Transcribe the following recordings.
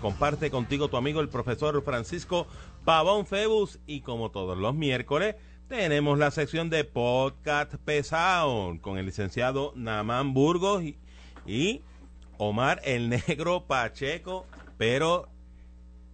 Comparte contigo tu amigo el profesor Francisco Pavón Febus y como todos los miércoles tenemos la sección de podcast pesado con el licenciado Namán Burgos y, y Omar el Negro Pacheco. Pero,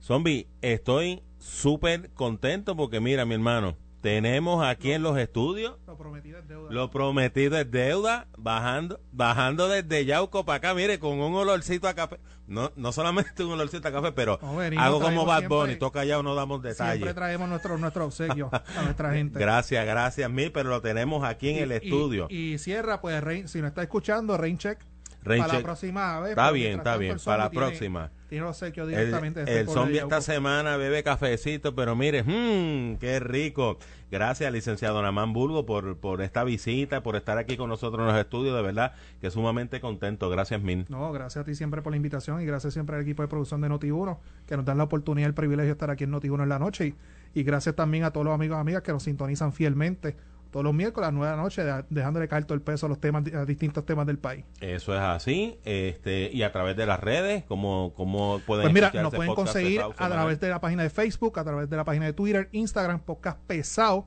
zombie, estoy súper contento porque mira mi hermano, tenemos aquí en los estudios. Lo prometido es deuda. Lo prometido es deuda, bajando, bajando desde Yauco para acá, mire, con un olorcito a café. No, no solamente un olorcito a café, pero No, venimos, hago como Bad siempre- Bunny, toca ya o no damos Siempre detalles. traemos nuestro, nuestro obsequio a nuestra gente. Gracias, gracias mil, pero lo tenemos aquí en Y- el y- estudio. Y, cierra, pues, Rain- si no está escuchando, Raincheck. Para la próxima vez. Está bien, está bien, el para la tiene- próxima. Tiene los El, directamente el de zombie esta semana bebe cafecito, pero mire, mmm, qué rico. Gracias, licenciado Namán Burgo, por, por esta visita, por estar aquí con nosotros en los estudios. De verdad que sumamente contento. Gracias, mil. No, gracias a ti siempre por la invitación y gracias siempre al equipo de producción de Noti1 que nos dan la oportunidad y el privilegio de estar aquí en Noti1 en la noche y, y gracias también a todos los amigos y amigas que nos sintonizan fielmente todos los miércoles a las 9 de la noche de- dejándole caer todo el peso a los temas a distintos temas del país. Eso es así, este y a través de las redes, como cómo pueden Pues mira, nos pueden conseguir pesado a través de la página de Facebook, a través de la página de Twitter, Instagram, Podcast Pesado.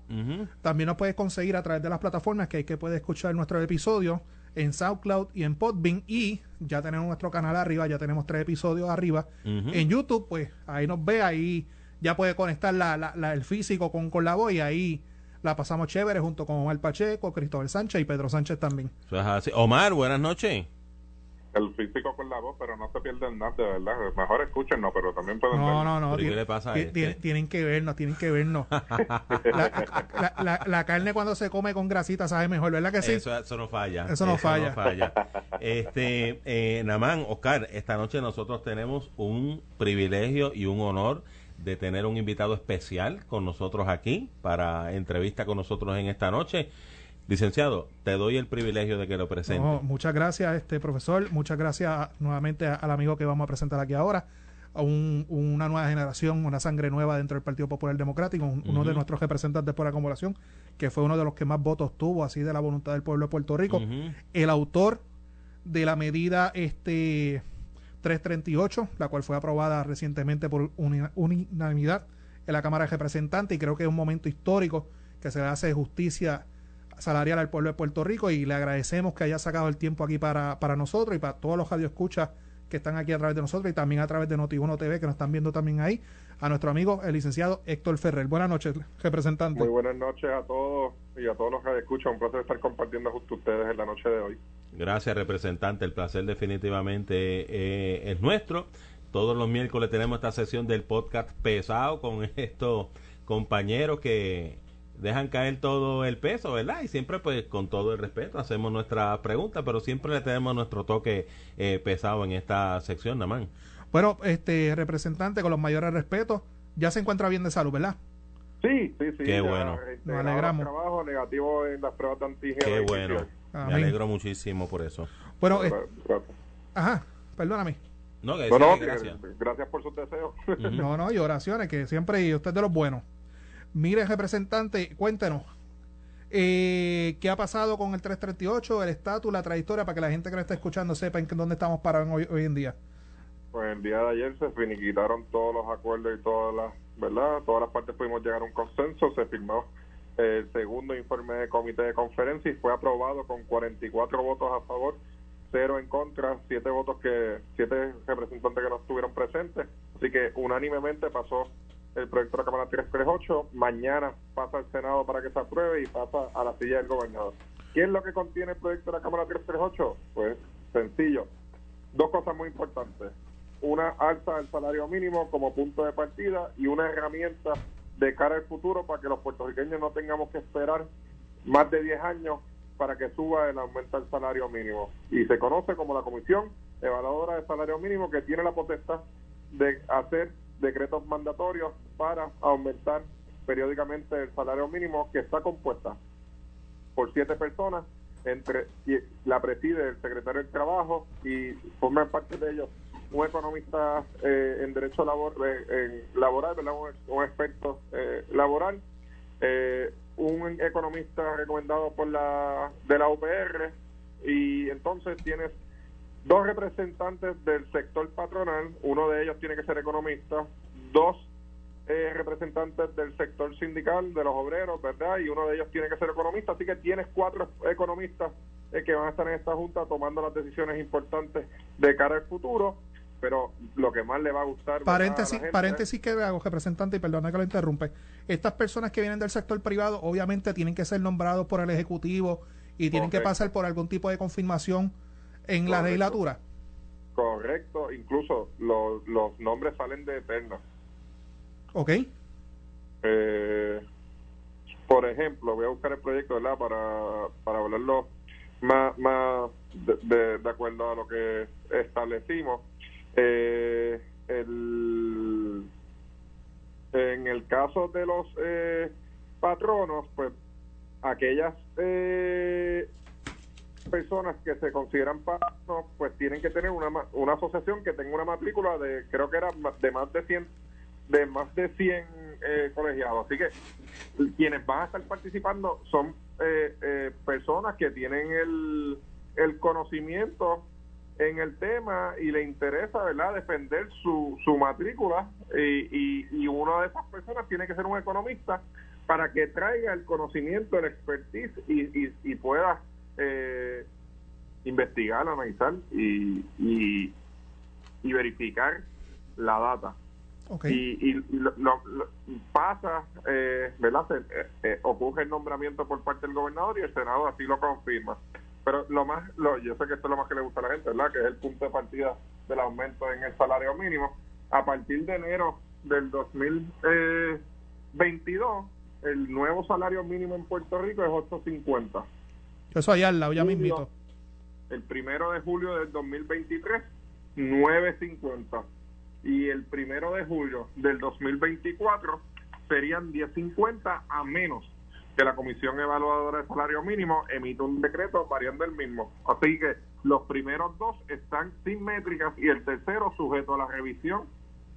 También nos puedes conseguir a través de las plataformas que hay que puedes escuchar nuestro episodio en SoundCloud y en Podbean. Y ya tenemos nuestro canal arriba, ya tenemos tres episodios arriba. En YouTube, pues ahí nos ve, ahí ya puede conectar la, la- la- el físico con, con la voz y ahí la pasamos chévere junto con Omar Pacheco, Cristóbal Sánchez y Pedro Sánchez también. Eso es así. Omar, buenas noches. el físico con la voz, pero no se pierden nada, de verdad. Mejor escúchennos, pero también pueden No, no, no. ¿Pero y qué le pasa a este? tiene- Tienen que vernos, tienen que vernos. la, la- la- la carne cuando se come con grasita sabe mejor, ¿verdad que sí? Eso, eso no falla. Eso no falla. Este, eh, Namán, Oscar, esta noche nosotros tenemos un privilegio y un honor de tener un invitado especial con nosotros aquí para entrevista con nosotros en esta noche. Licenciado, te doy el privilegio de que lo presente. No, muchas gracias, este profesor. Muchas gracias nuevamente al amigo que vamos a presentar aquí ahora. A un- una nueva generación, una sangre nueva dentro del Partido Popular Democrático, un- uno de nuestros representantes por acumulación, que fue uno de los que más votos tuvo, así de la voluntad del pueblo de Puerto Rico. El autor de la medida este 338, la cual fue aprobada recientemente por unanimidad en la Cámara de Representantes, y creo que es un momento histórico que se le hace justicia salarial al pueblo de Puerto Rico y le agradecemos que haya sacado el tiempo aquí para, para nosotros y para todos los radioescuchas que están aquí a través de nosotros y también a través de Noti1 TV que nos están viendo también ahí, a nuestro amigo el licenciado Héctor Ferrer. Buenas noches, representante. Muy buenas noches a todos y a todos los que escuchan. Un placer estar compartiendo justo ustedes en la noche de hoy. Gracias, representante. El placer definitivamente eh, es nuestro. Todos los miércoles tenemos esta sesión del podcast pesado con estos compañeros que dejan caer todo el peso, ¿verdad? Y siempre, pues, con todo el respeto, hacemos nuestra pregunta, pero siempre le tenemos nuestro toque eh, pesado en esta sección, Namán. Bueno, este representante, con los mayores respetos, ya se encuentra bien de salud, ¿verdad? Sí, sí, sí. Qué ya, bueno. este, Nos alegramos. Trabajo negativo en las pruebas de antígeno. Qué bueno. Me alegro muchísimo por eso. Bueno, eh, ajá, perdóname. No, que No, que gracias. gracias por sus deseos. No, no, y oraciones, que siempre y usted es de los buenos. Mire, representante, cuéntenos. eh, ¿Qué ha pasado con el 338, el estatus, la trayectoria, para que la gente que nos está escuchando sepa en dónde estamos parados hoy, hoy en día? Pues el día de ayer se finiquitaron todos los acuerdos y todas las, ¿verdad? Todas las partes pudimos llegar a un consenso, se firmó el segundo informe de comité de conferencia y fue aprobado con 44 votos a favor, cero en contra, siete votos que, siete representantes que no estuvieron presentes, así que unánimemente pasó el proyecto de la Cámara 338, mañana pasa al Senado para que se apruebe y pasa a la silla del gobernador. ¿Qué es lo que contiene el proyecto de la Cámara 338? Pues sencillo, dos cosas muy importantes. Una alza del salario mínimo como punto de partida y una herramienta de cara al futuro para que los puertorriqueños no tengamos que esperar más de 10 años para que suba el aumento del salario mínimo. Y se conoce como la Comisión Evaluadora de Salario Mínimo que tiene la potestad de hacer decretos mandatorios para aumentar periódicamente el salario mínimo que está compuesta por siete personas entre la preside el secretario del trabajo y forman parte de ellos un economista eh, en derecho labor, eh, en laboral, ¿verdad? Un, experto eh, laboral, eh, un economista recomendado por la de la UPR y entonces tienes dos representantes del sector patronal, uno de ellos tiene que ser economista, dos eh, representantes del sector sindical, de los obreros, ¿verdad? Y uno de ellos tiene que ser economista, así que tienes cuatro economistas que van a estar en esta junta tomando las decisiones importantes de cara al futuro pero lo que más le va a gustar. Paréntesis, paréntesis que hago, representante, y perdona que lo interrumpe. Estas personas que vienen del sector privado, obviamente tienen que ser nombrados por el Ejecutivo y tienen que pasar por algún tipo de confirmación en la legislatura. Correcto, incluso los, los nombres salen de eterna. Ok. Eh, por ejemplo, voy a buscar el proyecto ¿verdad? para, para hablarlo más, más de, de acuerdo a lo que establecimos eh, el, en el caso de los eh, patronos, pues aquellas eh, personas que se consideran patronos, pues tienen que tener una, una asociación que tenga una matrícula de, creo que era de más de 100 de más de 100 eh, colegiados. Así que quienes van a estar participando son eh, eh, personas que tienen el, el conocimiento en el tema y le interesa, ¿verdad?, defender su, su matrícula y, y, una de esas personas tiene que ser un economista para que traiga el conocimiento, el expertise y, y, pueda eh, investigar, analizar y, y, verificar la data. Y, y lo, pasa, eh, ¿verdad? Eh, eh, ocurre el nombramiento por parte del gobernador y el Senado así lo confirma. Pero lo más, lo, yo sé que esto es lo más que le gusta a la gente, ¿verdad? Que es el punto de partida del aumento en el salario mínimo. A partir de enero del 2022, el nuevo salario mínimo en Puerto Rico es 8.50. Eso allá al lado, ya me invito. El primero de julio del 2023, 9.50. Y el primero de julio del 2024 serían 10.50 a menos que la Comisión Evaluadora de Salario Mínimo emite un decreto variando el mismo. Así que los primeros dos están sin métricas y el tercero sujeto a la revisión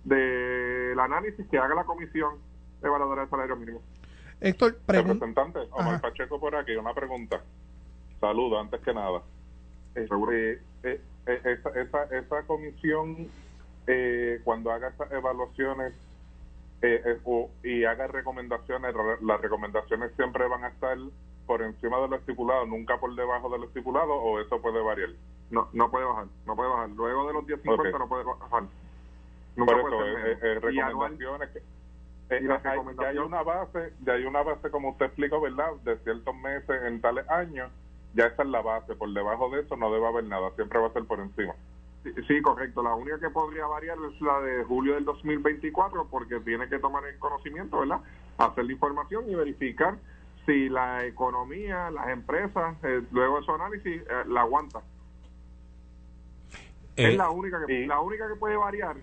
del análisis que haga la Comisión Evaluadora de Salario Mínimo. Héctor, Representante, Omar Pacheco por aquí, una pregunta. Saludo, antes que nada. Eh, eh, eh, esa, esa, esa comisión, cuando haga esas evaluaciones, eh, eh y haga recomendaciones, las recomendaciones siempre van a estar por encima de lo estipulado, nunca por debajo de lo estipulado, o eso puede variar. No, no puede bajar, no puede bajar. Luego de los 10.50 no puede bajar. Nunca por eso, puede eh, eh, recomendaciones que, ya hay una base, ya hay una base como usted explicó, ¿verdad? De ciertos meses en tales años, ya esa es la base. Por debajo de eso no debe haber nada, siempre va a ser por encima. Sí, correcto. La única que podría variar es la de julio del 2024 porque tiene que tomar en conocimiento, ¿verdad? Hacer la información y verificar si la economía, las empresas, eh, luego de su análisis, eh, la aguanta. es eh, la única que la única que puede variar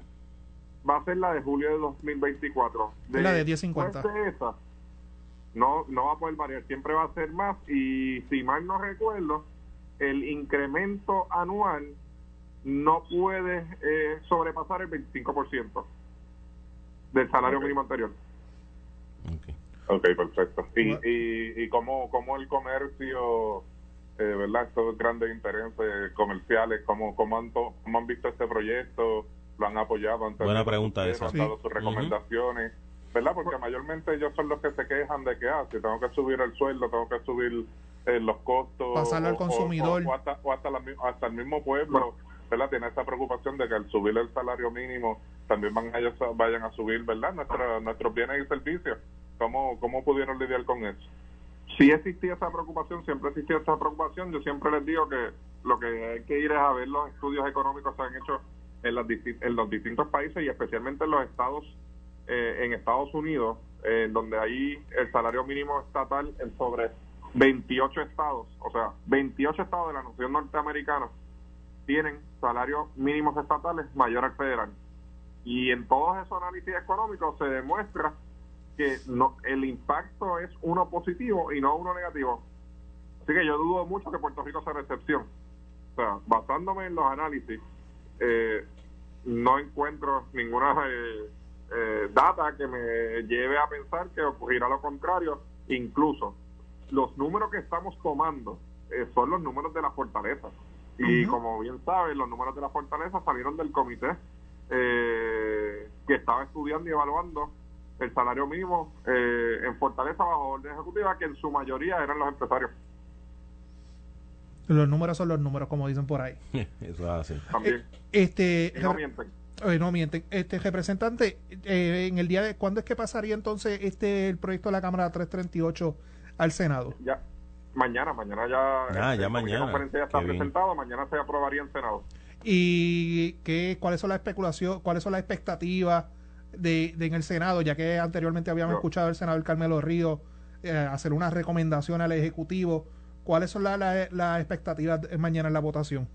va a ser la de julio del 2024. De, la de 1050. Esa, no no va a poder variar, siempre va a ser más y si mal no recuerdo, el incremento anual no puede eh, sobrepasar el 25% del salario mínimo anterior. Ok, perfecto. ¿Y, y, y cómo, cómo el comercio, eh, verdad, estos grandes intereses comerciales, cómo, cómo, han, cómo han visto este proyecto? ¿Lo han apoyado? antes Buena pregunta esa. ¿Han dado sus recomendaciones? ¿Verdad? Porque mayormente ellos son los que se quejan de que, ah, si tengo que subir el sueldo, tengo que subir eh, los costos. Pasarlo al consumidor. O, hasta, o hasta, hasta, el mismo pueblo. Tiene esa preocupación de que al subir el salario mínimo también van ellos vayan a subir, ¿verdad? nuestros bienes y servicios. ¿Cómo, ¿Cómo pudieron lidiar con eso? Sí existía esa preocupación, siempre existía esa preocupación. Yo siempre les digo que lo que hay que ir es a ver los estudios económicos que se han hecho en, las, en los distintos países y especialmente en los estados, eh, en Estados Unidos, en donde ahí el salario mínimo estatal en sobre 28 estados, o sea, 28 estados de la nación norteamericana tienen salarios mínimos estatales mayor al federal. Y en todos esos análisis económicos se demuestra que no, el impacto es uno positivo y no uno negativo. Así que yo dudo mucho que Puerto Rico sea excepción. O sea, basándome en los análisis, eh, no encuentro ninguna eh, eh, data que me lleve a pensar que ocurrirá lo contrario. Incluso los números que estamos tomando son los números de la fortaleza. Y como bien saben, los números de la fortaleza salieron del comité eh, que estaba estudiando y evaluando el salario mínimo eh, en Fortaleza bajo orden ejecutiva, que en su mayoría eran los empresarios. Los números son los números, como dicen por ahí. Eso es así. También. Eh, este, y no mienten. eh, no mienten. Este representante, eh, en el día de ¿cuándo es que pasaría entonces este el proyecto de la Cámara 338 al Senado? Ya, mañana, mañana ya. Ah, ya mañana. conferencia ya está presentado, mañana se aprobaría en Senado. ¿Y qué, cuáles son las especulaciones, cuáles son las expectativas de, de en el Senado, ya que anteriormente habíamos Yo- escuchado al senador Carmelo Ríos eh, hacer una recomendación al Ejecutivo? ¿Cuáles son la- la- las expectativas mañana en la votación?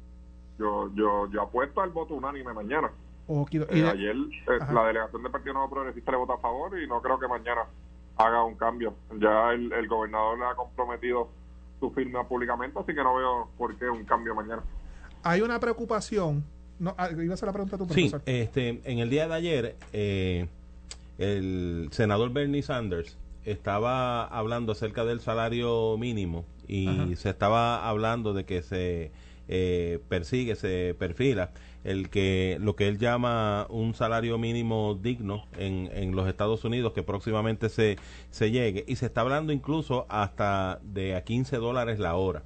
Yo, yo, yo apuesto al voto unánime mañana. Eh, y de- ayer eh, la delegación del Partido Nuevo Progresista le vota a favor y no creo que mañana haga un cambio. Ya el, el gobernador le ha comprometido su firma públicamente, así que no veo por qué un cambio mañana. hay una preocupación. No, ah, iba a hacer la pregunta a tu Sí, profesor. este, en el día de ayer, eh, el senador Bernie Sanders estaba hablando acerca del salario mínimo y Ajá. se estaba hablando de que se eh, persigue, se perfila el que lo que él llama un salario mínimo digno en, en los Estados Unidos que próximamente se, se llegue y se está hablando incluso hasta de a 15 dólares la hora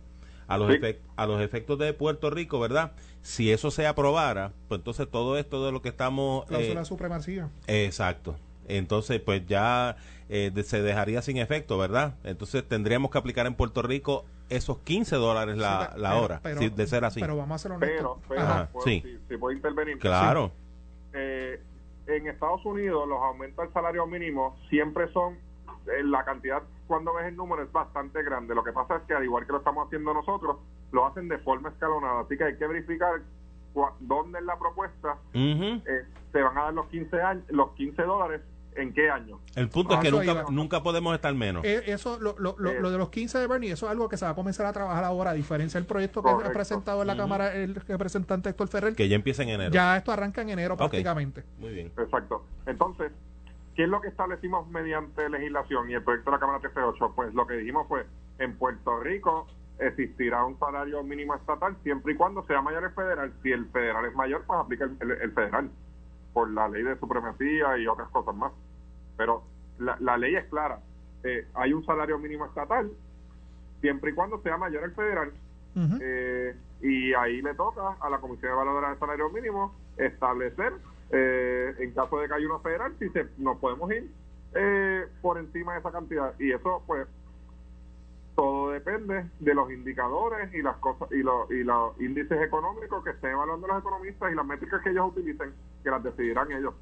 a los, Sí. a los efectos de Puerto Rico, ¿verdad? Si eso se aprobara, pues entonces todo esto de lo que estamos... Cláusula eh, supremacía. exacto. Entonces, pues ya eh, de- se dejaría sin efecto, ¿verdad? Entonces tendríamos que aplicar en Puerto Rico esos 15 dólares la, Sí, la pero- hora, pero- si- de ser así. Pero vamos a ser honestos. Pero, pero Ajá. Ajá, puedo- sí. si, si puedo intervenir. claro. Eh, en Estados Unidos los aumentos al salario mínimo siempre son, eh, la cantidad cuando ves el número es bastante grande. Lo que pasa es que al igual que lo estamos haciendo nosotros, lo hacen de forma escalonada. Así que hay que verificar dónde en la propuesta eh, se van a dar los 15, años, los 15 dólares, en qué año. El punto es que nunca, podemos estar menos. Eh, eso, lo, lo, lo, Eh. lo de los 15 de Bernie, eso es algo que se va a comenzar a trabajar ahora, a diferencia del proyecto que ha presentado en la. Cámara el representante Héctor Ferrer. que ya empieza en enero. Ya esto arranca en enero prácticamente. Muy bien. Exacto. Entonces, ¿qué es lo que establecimos mediante legislación y el proyecto de la Cámara 38? Pues lo que dijimos fue, en Puerto Rico existirá un salario mínimo estatal siempre y cuando sea mayor el federal. Si el federal es mayor, pues aplica el, el- el federal por la ley de supremacía y otras cosas más. Pero la, la ley es clara. Eh, hay un salario mínimo estatal siempre y cuando sea mayor el federal. Eh, y ahí le toca a la Comisión de Valores del Salario Mínimo establecer, eh, en caso de que haya uno federal, si se, nos podemos ir eh, por encima de esa cantidad. Y eso, pues, todo depende de los indicadores y las cosas y los, y los índices económicos que estén evaluando los economistas y las métricas que ellos utilicen, que las decidirán ellos.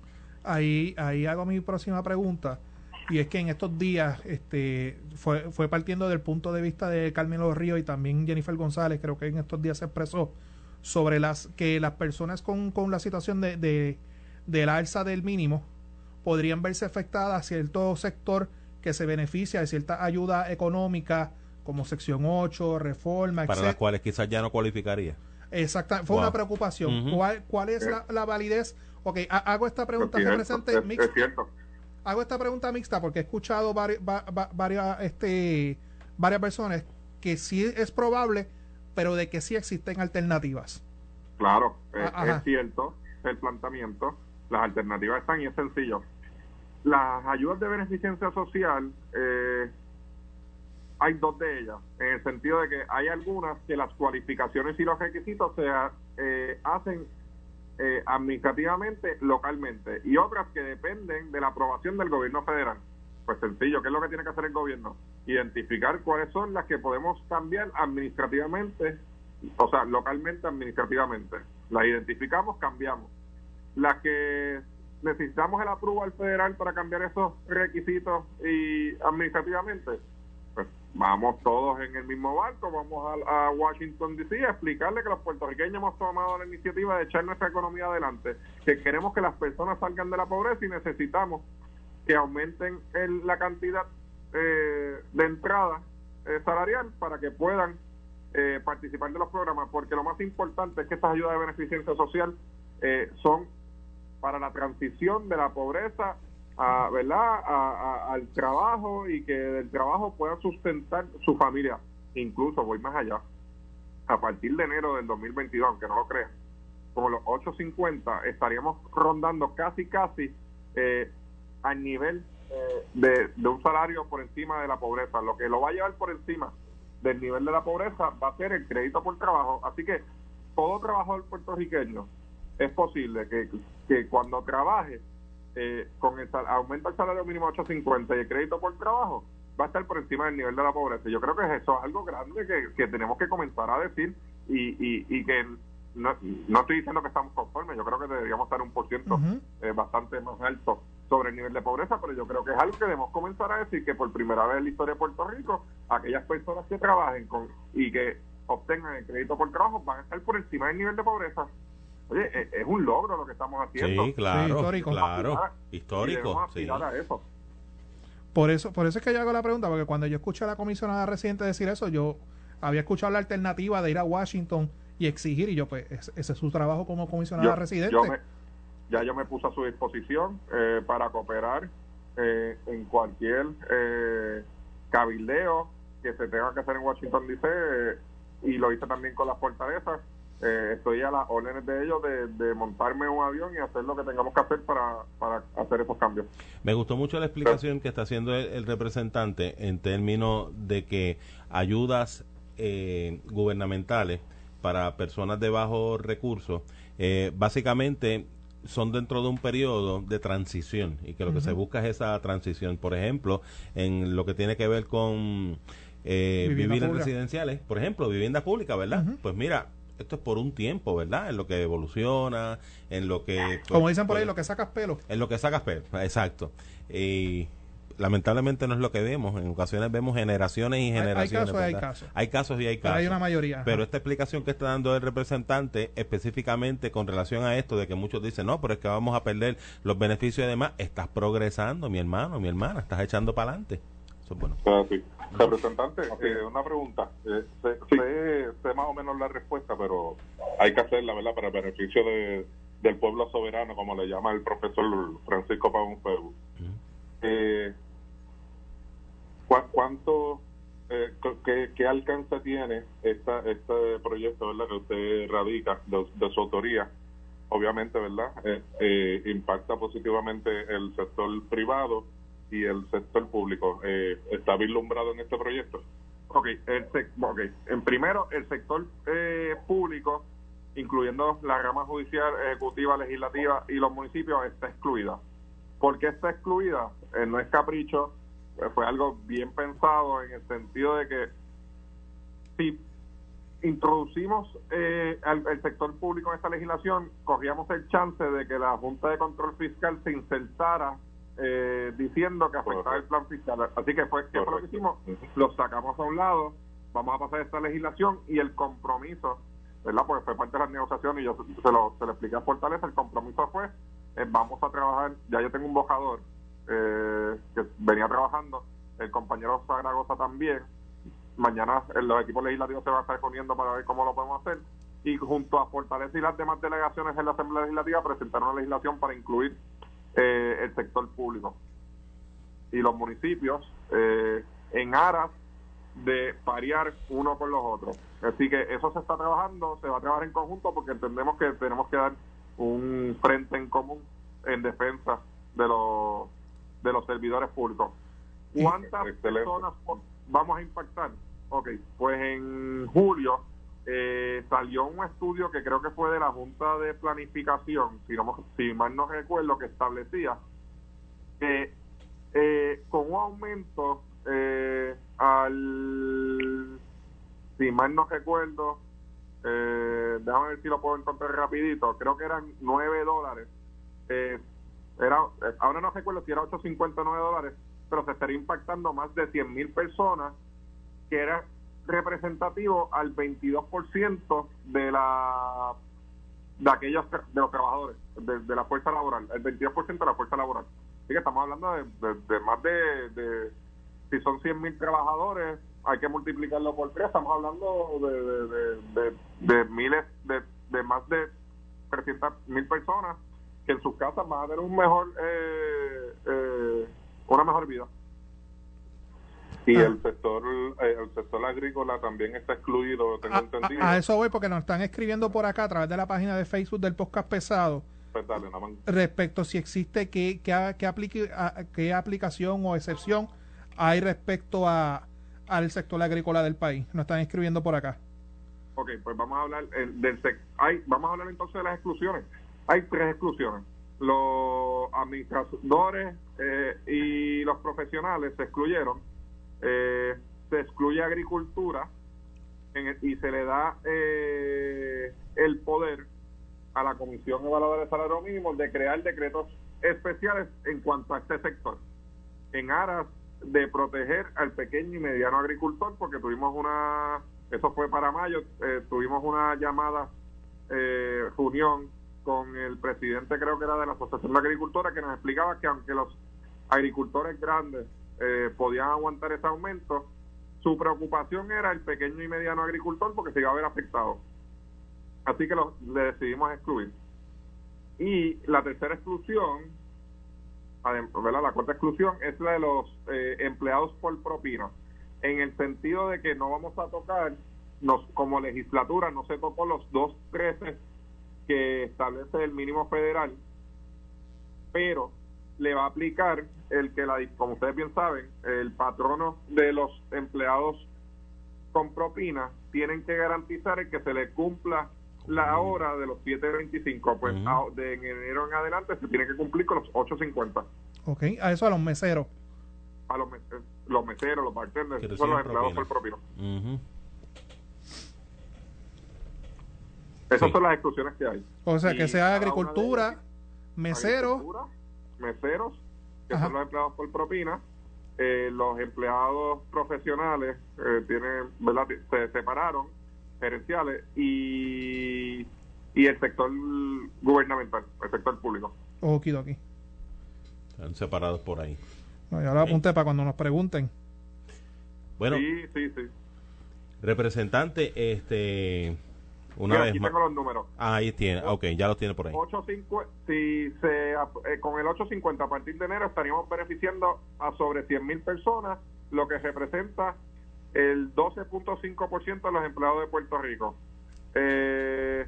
Ahí, ahí hago mi próxima pregunta. Y es que en estos días este, fue, fue partiendo del punto de vista de Carmelo Río y también Jennifer González, creo que en estos días se expresó sobre las que las personas con, con la situación de, de, del alza del mínimo podrían verse afectadas cierto sector que se beneficia de cierta ayuda económica como sección 8, reforma, Para las cuales quizás ya no cualificaría. Exacta, fue Wow. una preocupación. ¿Cuál, ¿Cuál es la, la validez? Ok, ha- hago esta pregunta, Es cierto, representante es- mixta. es cierto. Hago esta pregunta mixta porque he escuchado vari- va- va- varias, este, varias personas que sí es probable, pero de que sí existen alternativas. Claro, es, Ah, ajá. es cierto el planteamiento. Las alternativas están y es sencillo. Las ayudas de beneficencia social, eh, hay dos de ellas, en el sentido de que hay algunas que las cualificaciones y los requisitos se eh, hacen eh, administrativamente localmente y otras que dependen de la aprobación del gobierno federal. Pues sencillo, ¿qué es lo que tiene que hacer el gobierno? Identificar cuáles son las que podemos cambiar administrativamente, o sea, localmente administrativamente. Las identificamos, cambiamos. Las que necesitamos el apruebo federal para cambiar esos requisitos y administrativamente, vamos todos en el mismo barco, vamos a, a Washington DC a explicarle que los puertorriqueños hemos tomado la iniciativa de echar nuestra economía adelante, que queremos que las personas salgan de la pobreza y necesitamos que aumenten el- la cantidad eh, de entrada eh, salarial para que puedan eh, participar de los programas, porque lo más importante es que estas ayudas de beneficencia social eh, son para la transición de la pobreza a, ¿verdad? A- a- al trabajo y que del trabajo puedan sustentar su familia. Incluso voy más allá. a partir de enero del 2022, aunque no lo crean, como los 8.50, estaríamos rondando casi, casi eh, al nivel eh, de, de un salario por encima de la pobreza. Lo que lo va a llevar por encima del nivel de la pobreza va a ser el crédito por trabajo. Así que todo trabajador puertorriqueño es posible que, que cuando trabaje eh, con el aumenta el salario mínimo a 8.50 y el crédito por trabajo va a estar por encima del nivel de la pobreza. Yo creo que eso es algo grande que, que tenemos que comenzar a decir y, y, y que no, no estoy diciendo que estamos conformes, yo creo que deberíamos estar un por ciento eh, bastante más alto sobre el nivel de pobreza, pero yo creo que es algo que debemos comenzar a decir que por primera vez en la historia de Puerto Rico, aquellas personas que trabajen con y que obtengan el crédito por trabajo van a estar por encima del nivel de pobreza. Oye, es, es un logro lo que estamos haciendo. Sí, claro, histórico. claro, Y histórico, sí. aspirar a eso. Por eso, por eso es que yo hago la pregunta, porque cuando yo escuché a la comisionada residente decir eso, yo había escuchado la alternativa de ir a Washington y exigir, y yo, pues, ese, ese es su trabajo como comisionada Yo- residente. yo me- ya yo me puse a su disposición eh, para cooperar eh, en cualquier eh, cabildeo que se tenga que hacer en Washington DC eh, y lo hice también con las fortalezas. Eh, estoy a las órdenes de ellos de, de montarme un avión y hacer lo que tengamos que hacer para, para hacer esos cambios. Me gustó mucho la explicación que está haciendo el, el representante en términos de que ayudas eh, gubernamentales para personas de bajos recursos, eh, básicamente son dentro de un periodo de transición y que lo que se busca es esa transición. Por ejemplo, en lo que tiene que ver con eh, Vivienda vivir en pública. residenciales, por ejemplo, vivienda pública, ¿verdad? Pues mira, esto es por un tiempo, ¿verdad? En lo que evoluciona, en lo que... pues, como dicen por ahí, puede- lo que sacas pelo. en lo que sacas pelo, exacto. Y lamentablemente no es lo que vemos. En ocasiones vemos generaciones y hay generaciones. casos y hay casos. Hay casos y hay Pero casos. hay una mayoría. ajá. Pero esta explicación que está dando el representante específicamente con relación a esto de que muchos dicen, no, pero es que vamos a perder los beneficios y demás, estás progresando, mi hermano, mi hermana, estás echando para adelante. Eso es bueno. Ah, sí. Representante, eh, una pregunta. Eh, sé, sé- sé más o menos la respuesta, pero hay que hacerla, ¿verdad? Para el beneficio de, del pueblo soberano, como le llama el profesor Francisco Pavón Febus. Ujú. Eh, ¿cu- ¿Cuánto, eh, cu- qué, qué alcance tiene esta, este proyecto, ¿verdad? Que usted radica de, de su autoría. Obviamente, ¿verdad? Eh, eh, impacta positivamente el sector privado y el sector público. Eh, ¿Está vislumbrado en este proyecto? Ok, el sec- ok. En primero, el sector eh, público, incluyendo la rama judicial, ejecutiva, legislativa y los municipios, está excluida. ¿Por qué está excluida? Eh, no es capricho, eh, fue algo bien pensado en el sentido de que si introducimos eh, al, sector público en esta legislación, corríamos el chance de que la Junta de Control Fiscal se insertara eh, diciendo que afectaba el plan fiscal. Así que fue, ¿qué fue lo que hicimos? Lo sacamos a un lado, vamos a pasar esta legislación y el compromiso, ¿verdad? Porque fue parte de las negociaciones y yo se lo, se lo expliqué a Fortaleza, el compromiso fue, eh, vamos a trabajar, ya yo tengo un bojador eh, que venía trabajando, el compañero Zaragoza también, mañana eh, los equipos legislativos se van a estar poniendo para ver cómo lo podemos hacer y junto a Fortaleza y las demás delegaciones en la Asamblea Legislativa presentaron una legislación para incluir eh, el sector público y los municipios eh, en aras de parear uno con los otros. Así que eso se está trabajando, se va a trabajar en conjunto porque entendemos que tenemos que dar un frente en común en defensa de los de los servidores públicos. ¿Cuántas personas vamos a impactar? Ok, pues en julio eh, salió un estudio que creo que fue de la Junta de Planificación, si, no, si mal no recuerdo, que establecía que eh, con un aumento eh, al, si mal no recuerdo, eh, déjame ver si lo puedo encontrar rapidito, creo que eran 9 dólares, eh, era, ahora no recuerdo si era 8.59 dólares, pero se estaría impactando más de 100 mil personas, que era representativo al 22% de la de aquellos de los trabajadores de, de la fuerza laboral el 22% de la fuerza laboral. Así que estamos hablando de, de- de más de, si son 100 mil trabajadores hay que multiplicarlo por tres estamos hablando de- de miles de, de más de 300 mil personas que en sus casas van a tener un mejor eh, eh, una mejor vida Y Ah. el sector eh, el sector agrícola también está excluido, tengo A, entendido. a- a eso voy porque nos están escribiendo por acá a través de la página de Facebook del podcast pesado Pues dale, respecto si existe qué, qué, qué, aplique- a- qué aplicación o excepción hay respecto a al sector agrícola del país. Nos están escribiendo por acá. Ok, pues vamos a hablar eh, del hay, vamos a hablar entonces de las exclusiones. Hay tres exclusiones. Los administradores eh, y los profesionales se excluyeron. Eh, se excluye agricultura en el- y se le da eh, el poder a la Comisión Evaluadora de Salario Mínimo de crear decretos especiales en cuanto a este sector, en aras de proteger al pequeño y mediano agricultor, porque tuvimos una, eso fue para mayo, eh, tuvimos una llamada eh, reunión con el presidente, creo que era de la Asociación de Agricultura, que nos explicaba que aunque los agricultores grandes eh, podían aguantar ese aumento, su preocupación era el pequeño y mediano agricultor porque se iba a ver afectado. Así que lo, le decidimos excluir. Y la tercera exclusión, ¿verdad? la cuarta exclusión es la de los eh, empleados por propina, en el sentido de que no vamos a tocar, nos, como legislatura no se tocó los dos 13 que establece el mínimo federal, pero le va a aplicar el que, la, como ustedes bien saben, el patrono de los empleados con propina tienen que garantizar el que se le cumpla la hora de los 7.25. Pues a- de enero en adelante se tiene que cumplir con los 8.50. ¿Ok? A eso a los meseros. A los, mes- los meseros, los bartenders, son los empleados por propina. Esas Sí. son las exclusiones que hay. O sea, que sea agricultura, meseros, agricultura, meseros, que Ajá. son los empleados por propina, eh, los empleados profesionales eh, tienen, ¿verdad? Se separaron, gerenciales, y, y el sector gubernamental, el sector público. okidoki. Están separados por ahí. No, ya lo apunté para cuando nos pregunten. Bueno, Sí, sí, sí. representante, este, una Mira, vez aquí más. tengo los números. Ah, ahí tiene, ok, ya los tiene por ahí. 8.50 si se, eh, con el 850 a partir de enero estaríamos beneficiando a sobre 100 mil personas, lo que representa el 12.5% de los empleados de Puerto Rico. Eh,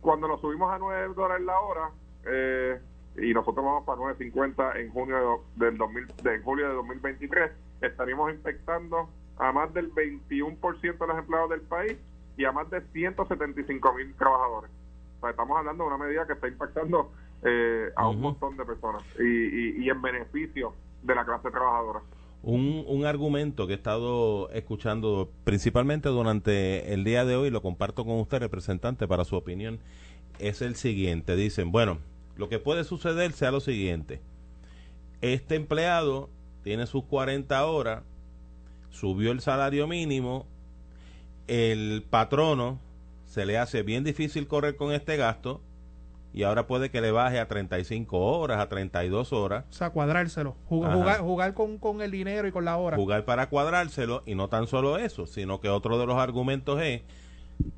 cuando lo subimos a 9 dólares la hora, eh, y nosotros vamos para 9.50 en junio de, del 2000, de en julio de 2023, estaríamos impactando a más del 21% de los empleados del país y a más de 175 mil trabajadores. O sea, estamos hablando de una medida que está impactando eh, a un montón de personas y, y, y en beneficio de la clase trabajadora. Un, un argumento que he estado escuchando principalmente durante el día de hoy, lo comparto con usted, representante, para su opinión, es el siguiente. Dicen, bueno, lo que puede suceder sea lo siguiente. Este empleado tiene sus 40 horas, subió el salario mínimo, el patrono se le hace bien difícil correr con este gasto y ahora puede que le baje a 35 horas, a 32 horas. O sea, cuadrárselo. Jugar, jugar con, con el dinero y con la hora. jugar para cuadrárselo y no tan solo eso, sino que otro de los argumentos es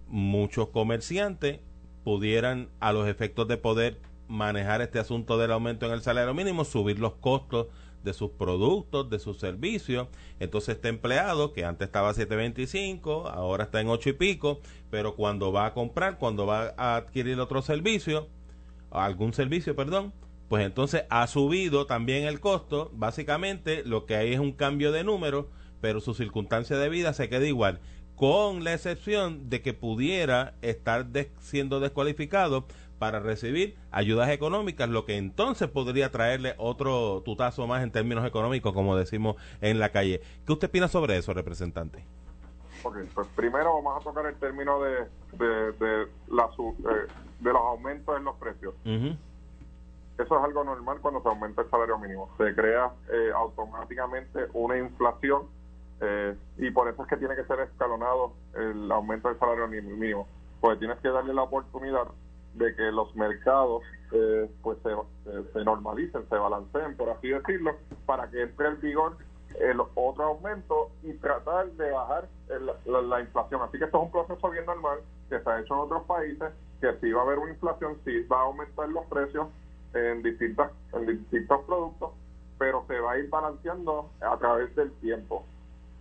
muchos comerciantes pudieran a los efectos de poder manejar este asunto del aumento en el salario mínimo, subir los costos de sus productos, de sus servicios. Entonces este empleado que antes estaba a 7.25, ahora está en 8 y pico, pero cuando va a comprar, cuando va a adquirir otro servicio, algún servicio, perdón, pues entonces ha subido también el costo. Básicamente lo que hay es un cambio de número, pero su circunstancia de vida se queda igual, con la excepción de que pudiera estar siendo descualificado para recibir ayudas económicas, lo que entonces podría traerle otro tutazo más en términos económicos, como decimos en la calle. ¿Qué usted opina sobre eso, representante? Ok, pues primero vamos a tocar el término de, de, de, la, su- eh, de los aumentos en los precios. Eso es algo normal cuando se aumenta el salario mínimo. Se crea eh, automáticamente una inflación eh, y por eso es que tiene que ser escalonado el aumento del salario mínimo. Porque tienes que darle la oportunidad de que los mercados eh, pues se, se- se normalicen, se balanceen, por así decirlo, para que entre en vigor el otro aumento y tratar de bajar el- la, la inflación. Así que esto es un proceso bien normal que se ha hecho en otros países, que si va a haber una inflación, sí va a aumentar los precios en distintas en distintos productos, pero se va a ir balanceando a través del tiempo.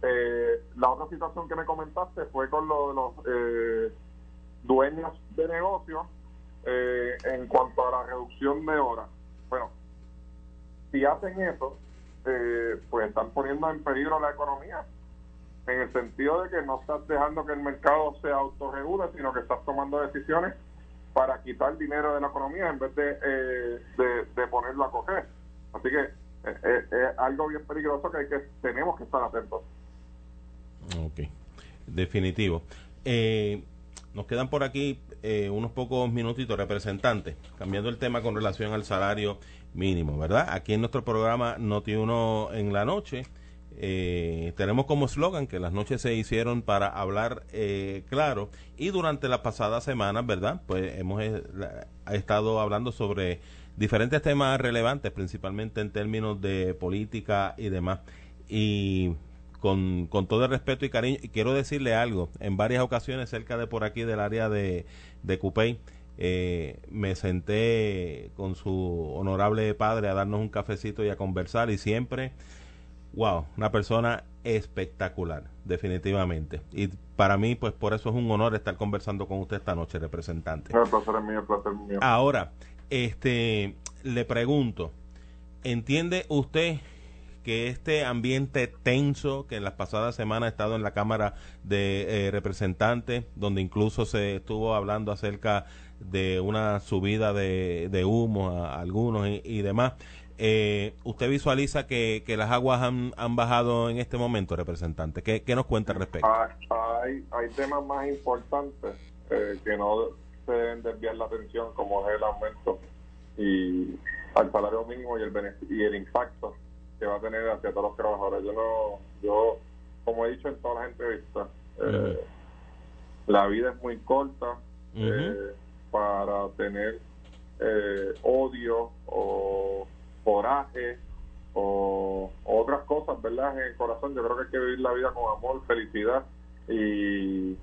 Eh, la otra situación que me comentaste fue con lo los eh, dueños de negocios eh, en cuanto a la reducción de horas. Bueno, si hacen eso, eh, pues están poniendo en peligro la economía, en el sentido de que no estás dejando que el mercado se autorregule, sino que estás tomando decisiones para quitar dinero de la economía en vez de, eh, de, ponerlo a coger. Así que es algo bien peligroso que, hay que tenemos que estar atentos. Ok, definitivo. Eh, nos quedan por aquí eh, unos pocos minutitos, representantes, cambiando el tema con relación al salario mínimo, ¿verdad? Aquí en nuestro programa Noti Uno en la noche. Eh, tenemos como eslogan que las noches se hicieron para hablar claro y durante las pasadas semanas, ¿verdad? Pues hemos estado hablando sobre diferentes temas relevantes, principalmente en términos de política y demás. Y con, con todo el respeto y cariño. Y quiero decirle algo, en varias ocasiones cerca de por aquí del área de, de Cupey, eh, me senté con su honorable padre a darnos un cafecito y a conversar y siempre, wow, una persona espectacular, definitivamente. Y para mí, pues por eso es un honor estar conversando con usted esta noche, representante. El placer es mío, el placer mío. Ahora, este, le pregunto, ¿entiende usted que este ambiente tenso que en las pasadas semanas ha estado en la Cámara de eh, Representantes, donde incluso se estuvo hablando acerca de una subida de, humo a, algunos y, demás, eh, ¿usted visualiza que, las aguas han, han, bajado en este momento, representante? ¿Qué, nos cuenta al respecto? Ah, hay, hay temas más importantes eh, que no se deben desviar la atención, como es el aumento y al salario mínimo y el, y el impacto que va a tener hacia todos los trabajadores. Yo no, yo, como he dicho en todas las entrevistas, eh, la vida es muy corta eh, para tener eh, odio o coraje o, otras cosas, ¿verdad? En el corazón, yo creo que hay que vivir la vida con amor, felicidad y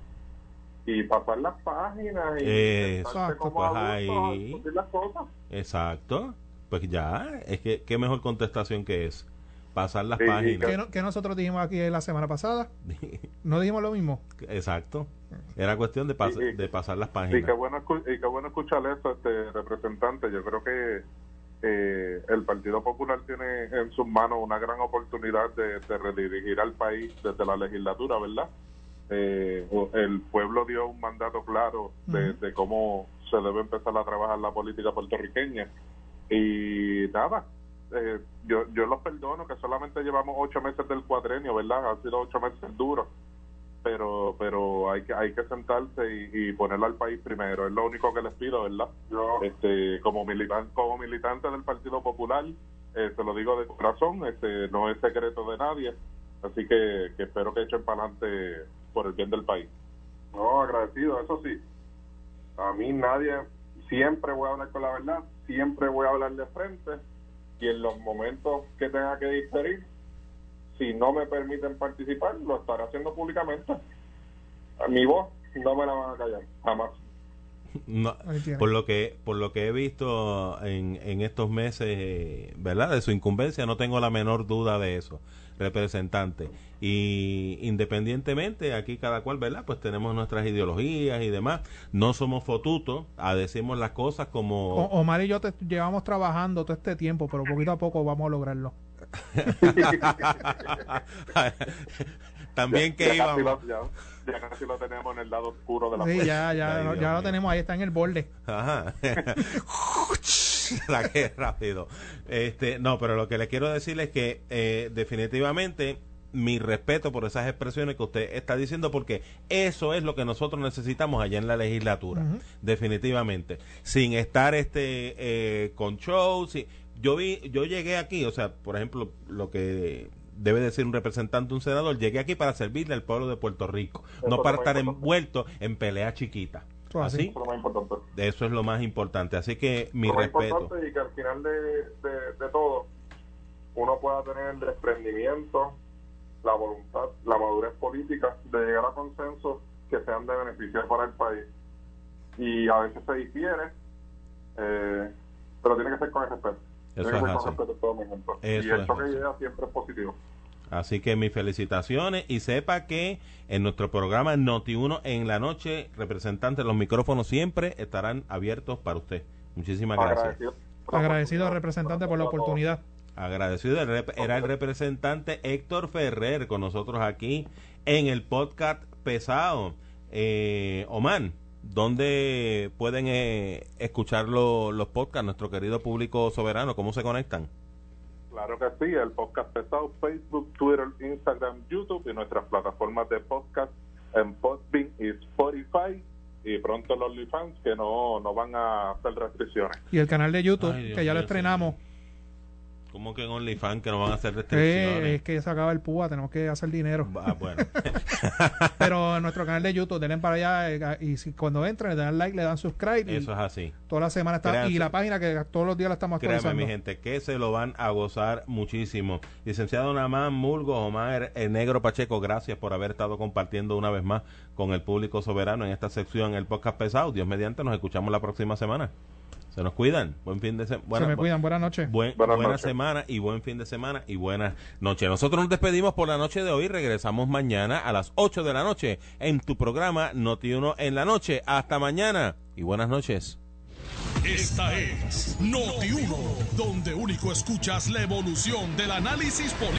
y pasar las páginas y exacto, pues ahí, las cosas. Exacto, pues ya, es que qué mejor contestación que es pasar las páginas. ¿Qué, nosotros dijimos aquí la semana pasada? ¿No dijimos lo mismo? Exacto. Era cuestión de, de pasar las páginas. Y qué bueno, y qué bueno escuchar eso, este representante. Yo creo que eh, el Partido Popular tiene en sus manos una gran oportunidad de, redirigir al país desde la legislatura, ¿verdad? Eh, el pueblo dio un mandato claro de, de cómo se debe empezar a trabajar la política puertorriqueña. Y nada, eh, yo, yo los perdono que solamente llevamos ocho meses del cuadrenio, ¿verdad? Han sido ocho meses duros, pero pero hay que hay que sentarse y, ponerlo al país primero. Es lo único que les pido, ¿verdad? este como militante como militante del Partido Popular, eh, te lo digo de corazón, este no es secreto de nadie, así que, que espero que echen para adelante por el bien del país. No, agradecido, eso sí. A mí nadie, siempre voy a hablar con la verdad, siempre voy a hablar de frente y en los momentos que tenga que diferir, si no me permiten participar, lo estaré haciendo públicamente. Mi voz no me la van a callar, jamás. Por lo que por lo que he visto en, en estos meses, eh, ¿verdad? De su incumbencia, no tengo la menor duda de eso, representante. Y independientemente, aquí cada cual, ¿verdad? Pues tenemos nuestras ideologías y demás. No somos fotutos, a decimos las cosas como... Omar y yo te llevamos trabajando todo este tiempo, pero poquito a poco vamos a lograrlo. También que íbamos... Ya, casi lo tenemos en el lado oscuro de la Sí, ya, ya, ya lo tenemos, ahí está en el borde. Ajá. la que rápido. Este, no, pero lo que le quiero decir es que eh, definitivamente mi respeto por esas expresiones que usted está diciendo porque eso es lo que nosotros necesitamos allá en la legislatura definitivamente sin estar este eh, con shows yo vi yo llegué aquí o sea por ejemplo lo que debe decir un representante un senador. Llegué aquí para servirle al pueblo de Puerto Rico no para estar envuelto en pelea chiquita. Así. Eso es lo más importante. Así que mi respeto. y que al final de, de, de todo uno pueda tener el desprendimiento la voluntad, la madurez política de llegar a consensos que sean de beneficio para el país. Y a veces se difiere, eh, pero tiene que ser con el respeto. Que con respeto todo momento. y el choque de ideas siempre es positivo. Así que mis felicitaciones y sepa que en nuestro programa Noti1 en la noche, representantes, los micrófonos siempre estarán abiertos para usted. Muchísimas gracias. Agradecido, Agradecido al representante por la oportunidad. Agradecido el rep- era el representante Héctor Ferrer con nosotros aquí en el podcast pesado. Eh, Oman, ¿dónde pueden eh, escuchar lo- los podcasts, nuestro querido público soberano? ¿Cómo se conectan? Claro que sí, el podcast pesado, Facebook, Twitter, Instagram, YouTube y nuestras plataformas de podcast en Podbean y Spotify y pronto los OnlyFans que no, no van a hacer restricciones. Y el canal de YouTube, Ay, Dios que ya lo estrenamos. ¿Cómo que en OnlyFans que no van a hacer Eh, restricciones? es que se acaba el púa, tenemos que hacer dinero. Ah, bueno. Pero en nuestro canal de YouTube, denle para allá eh, y si, cuando entren, le dan like, le dan subscribe. Y Eso es así. toda la semana está. Créanse. Y la página que todos los días la estamos Créanme, actualizando. mi gente, que se lo van a gozar muchísimo. Licenciado Namán Mulgo, Omar el Negro Pacheco, gracias por haber estado compartiendo una vez más con el público soberano en esta sección, el podcast pesado. Dios mediante, nos escuchamos la próxima semana. Se nos cuidan. Buen fin de semana. Se me cuidan. Buenas noches. Buen, Buenas buena noches. semana y buen fin de semana y buenas noches. Nosotros nos despedimos por la noche de hoy. Regresamos mañana a las 8 de la noche en tu programa Noti 1 en la noche. Hasta mañana y buenas noches. Esta es Noti 1, donde único escuchas la evolución del análisis político.